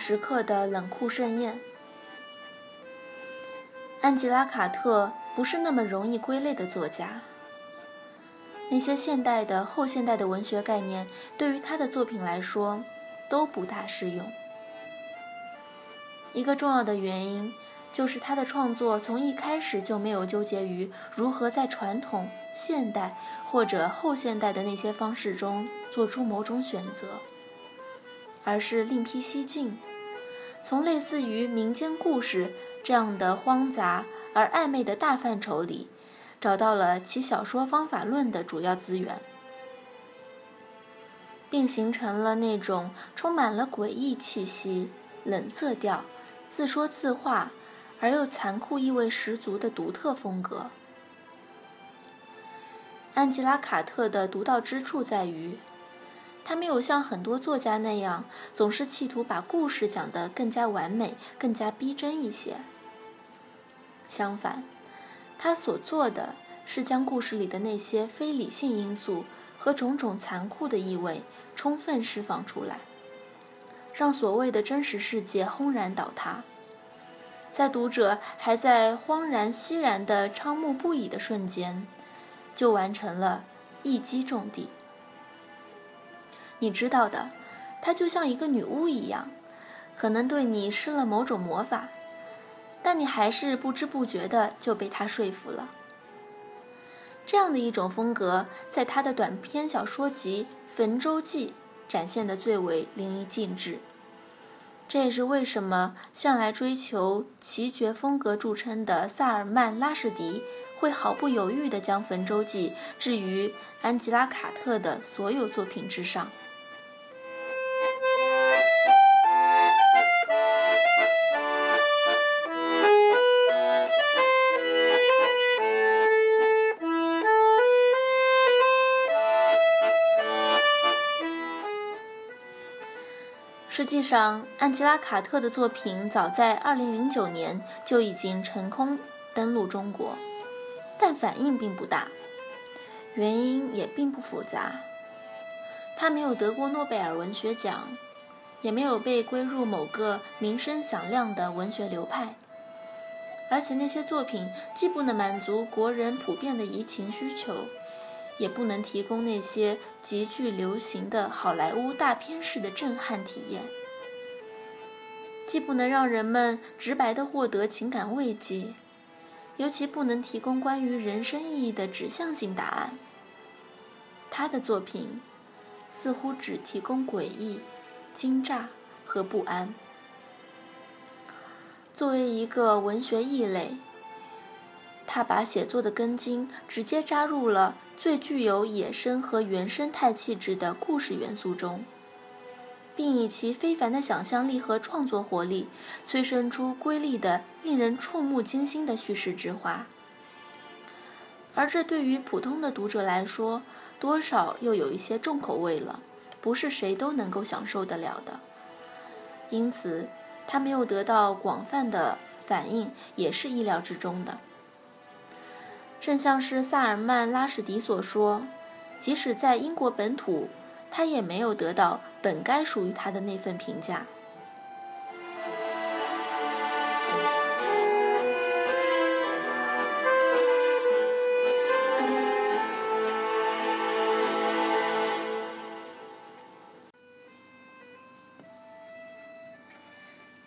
时刻的冷酷盛宴。安吉拉·卡特不是那么容易归类的作家。那些现代的、后现代的文学概念，对于他的作品来说都不大适用。一个重要的原因，就是他的创作从一开始就没有纠结于如何在传统、现代或者后现代的那些方式中做出某种选择，而是另辟蹊径，从类似于民间故事这样的荒杂而暧昧的大范畴里。找到了其小说方法论的主要资源，并形成了那种充满了诡异气息、冷色调、自说自话而又残酷意味十足的独特风格。安吉拉·卡特的独到之处在于，他没有像很多作家那样总是企图把故事讲得更加完美、更加逼真一些。相反。他所做的是将故事里的那些非理性因素和种种残酷的意味充分释放出来，让所谓的真实世界轰然倒塌，在读者还在慌然熙然的瞠目不已的瞬间，就完成了一击中的。你知道的，她就像一个女巫一样，可能对你施了某种魔法。但你还是不知不觉的就被她说服了。这样的一种风格，在他的短篇小说集《焚舟记》展现的最为淋漓尽致。这也是为什么向来追求奇绝风格著称的萨尔曼·拉什迪会毫不犹豫地将《焚舟记》置于安吉拉·卡特的所有作品之上。实际上，安吉拉·卡特的作品早在2009年就已经成功登陆中国，但反应并不大。原因也并不复杂，他没有得过诺贝尔文学奖，也没有被归入某个名声响亮的文学流派，而且那些作品既不能满足国人普遍的移情需求，也不能提供那些极具流行的好莱坞大片式的震撼体验，既不能让人们直白地获得情感慰藉，尤其不能提供关于人生意义的指向性答案。他的作品似乎只提供诡异、惊乍和不安。作为一个文学异类，他把写作的根茎直接扎入了。最具有野生和原生态气质的故事元素中，并以其非凡的想象力和创作活力，催生出瑰丽的、令人触目惊心的叙事之花。而这对于普通的读者来说，多少又有一些重口味了，不是谁都能够享受得了的。因此，他没有得到广泛的反应，也是意料之中的。正像是萨尔曼·拉什迪所说，即使在英国本土，他也没有得到本该属于他的那份评价。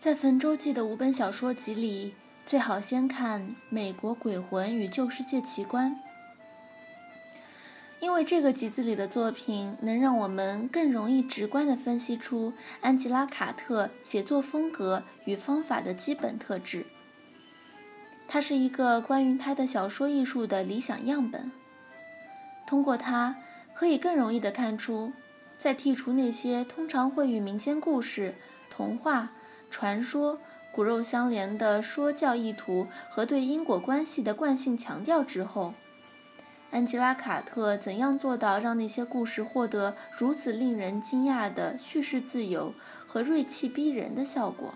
在《焚舟记》的五本小说集里。最好先看《美国鬼魂与旧世界奇观》，因为这个集子里的作品能让我们更容易直观地分析出安吉拉·卡特写作风格与方法的基本特质。它是一个关于他的小说艺术的理想样本。通过它，可以更容易地看出，在剔除那些通常会与民间故事、童话、传说。骨肉相连的说教意图和对因果关系的惯性强调之后，安吉拉·卡特怎样做到让那些故事获得如此令人惊讶的叙事自由和锐气逼人的效果？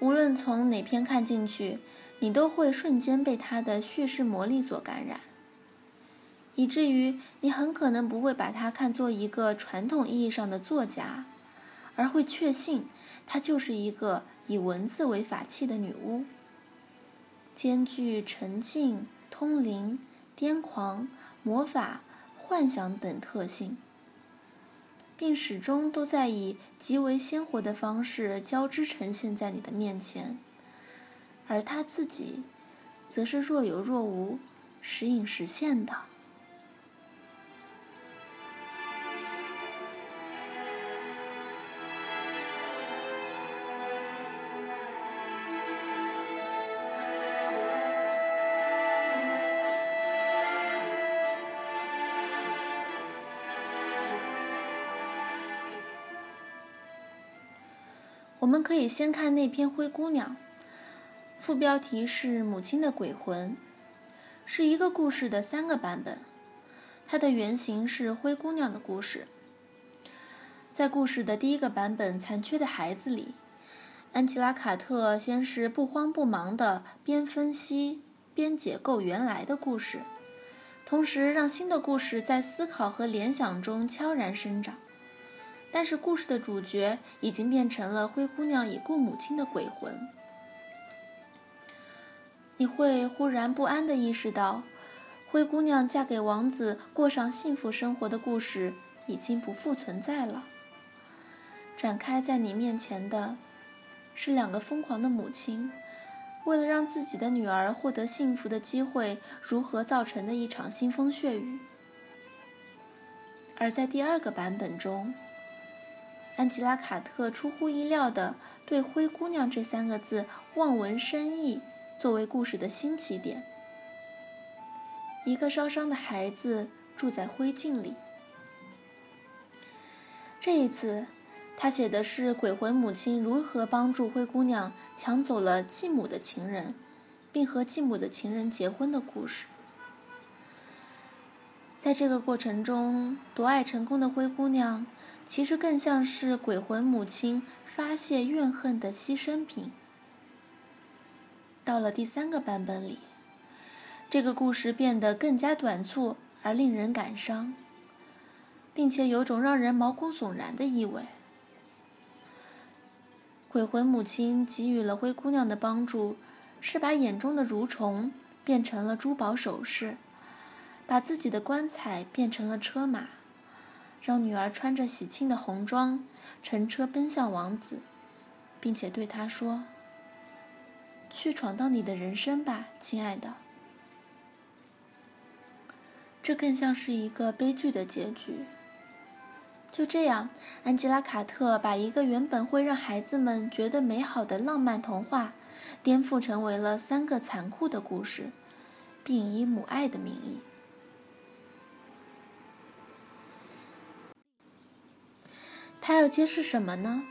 无论从哪篇看进去，你都会瞬间被他的叙事魔力所感染，以至于你很可能不会把他看作一个传统意义上的作家。而会确信她就是一个以文字为法器的女巫，兼具沉静、通灵、癫狂、魔法、幻想等特性，并始终都在以极为鲜活的方式交织呈现在你的面前，而她自己，则是若有若无、时隐时现的。我们可以先看那篇《灰姑娘》，副标题是“母亲的鬼魂”，是一个故事的三个版本。它的原型是灰姑娘的故事。在故事的第一个版本《残缺的孩子》里，安吉拉·卡特先是不慌不忙地边分析边解构原来的故事，同时让新的故事在思考和联想中悄然生长。但是故事的主角已经变成了灰姑娘已故母亲的鬼魂。你会忽然不安地意识到，灰姑娘嫁给王子过上幸福生活的故事已经不复存在了。展开在你面前的，是两个疯狂的母亲，为了让自己的女儿获得幸福的机会，如何造成的一场腥风血雨。而在第二个版本中，安吉拉·卡特出乎意料地对“灰姑娘”这三个字望文生义，作为故事的新起点。一个烧伤的孩子住在灰烬里。这一次，他写的是鬼魂母亲如何帮助灰姑娘抢走了继母的情人，并和继母的情人结婚的故事。在这个过程中，夺爱成功的灰姑娘。其实更像是鬼魂母亲发泄怨恨的牺牲品。到了第三个版本里，这个故事变得更加短促而令人感伤，并且有种让人毛骨悚然的意味。鬼魂母亲给予了灰姑娘的帮助，是把眼中的蠕虫变成了珠宝首饰，把自己的棺材变成了车马。让女儿穿着喜庆的红装，乘车奔向王子，并且对他说：“去闯荡你的人生吧，亲爱的。”这更像是一个悲剧的结局。就这样，安吉拉·卡特把一个原本会让孩子们觉得美好的浪漫童话，颠覆成为了三个残酷的故事，并以母爱的名义。他要揭示什么呢？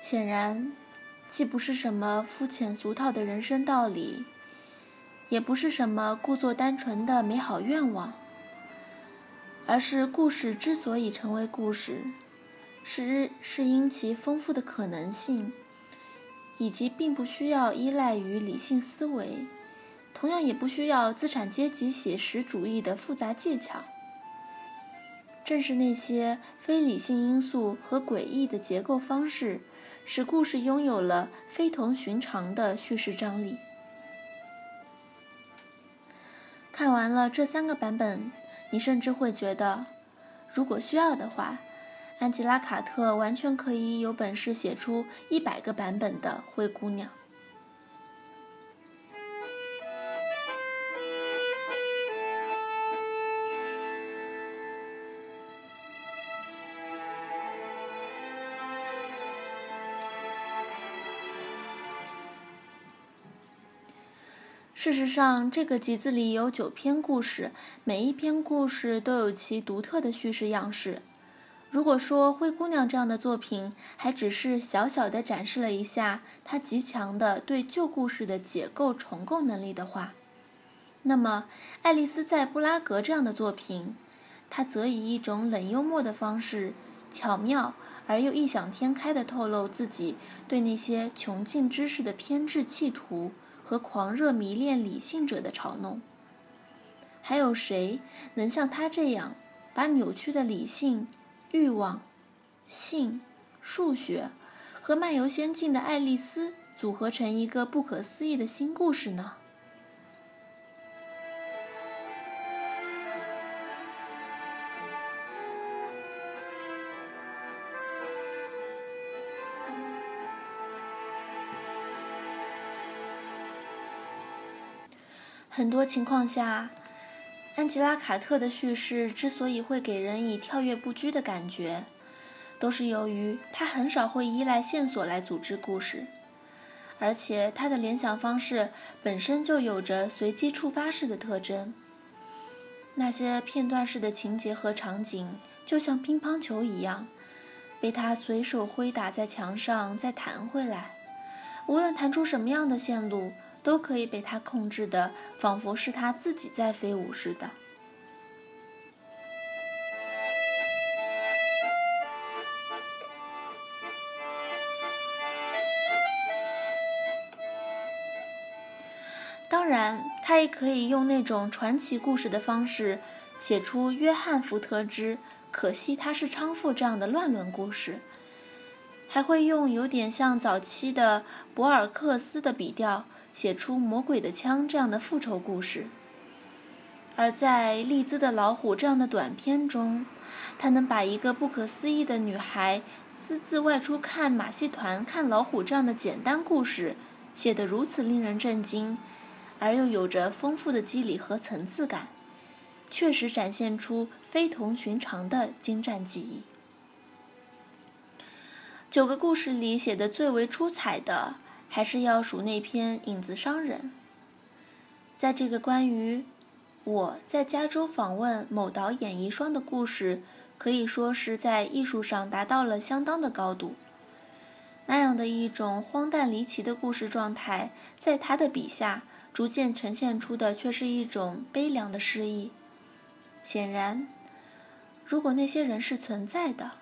显然，既不是什么肤浅俗套的人生道理，也不是什么故作单纯的美好愿望，而是故事之所以成为故事，是是因其丰富的可能性，以及并不需要依赖于理性思维，同样也不需要资产阶级写实主义的复杂技巧。正是那些非理性因素和诡异的结构方式，使故事拥有了非同寻常的叙事张力。看完了这三个版本，你甚至会觉得，如果需要的话，安吉拉·卡特完全可以有本事写出一百个版本的《灰姑娘》。事实上，这个集子里有九篇故事，每一篇故事都有其独特的叙事样式。如果说《灰姑娘》这样的作品还只是小小的展示了一下她极强的对旧故事的解构重构能力的话，那么《爱丽丝在布拉格》这样的作品，它则以一种冷幽默的方式，巧妙而又异想天开地透露自己对那些穷尽知识的偏执企图。和狂热迷恋理性者的嘲弄，还有谁能像他这样把扭曲的理性、欲望、性、数学和漫游仙境的爱丽丝组合成一个不可思议的新故事呢？很多情况下，安吉拉·卡特的叙事之所以会给人以跳跃不拘的感觉，都是由于他很少会依赖线索来组织故事，而且他的联想方式本身就有着随机触发式的特征。那些片段式的情节和场景，就像乒乓球一样，被他随手挥打在墙上，再弹回来，无论弹出什么样的线路。都可以被他控制的，仿佛是他自己在飞舞似的。当然，他也可以用那种传奇故事的方式，写出约翰·福特之《可惜他是娼妇》这样的乱伦故事，还会用有点像早期的博尔克斯的笔调。写出《魔鬼的枪》这样的复仇故事，而在《利兹的老虎》这样的短片中，他能把一个不可思议的女孩私自外出看马戏团、看老虎这样的简单故事写得如此令人震惊，而又有着丰富的机理和层次感，确实展现出非同寻常的精湛技艺。九个故事里写的最为出彩的。还是要数那篇《影子商人》。在这个关于我在加州访问某导演遗孀的故事，可以说是在艺术上达到了相当的高度。那样的一种荒诞离奇的故事状态，在他的笔下逐渐呈现出的，却是一种悲凉的诗意。显然，如果那些人是存在的，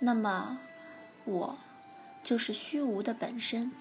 那么我就是虚无的本身。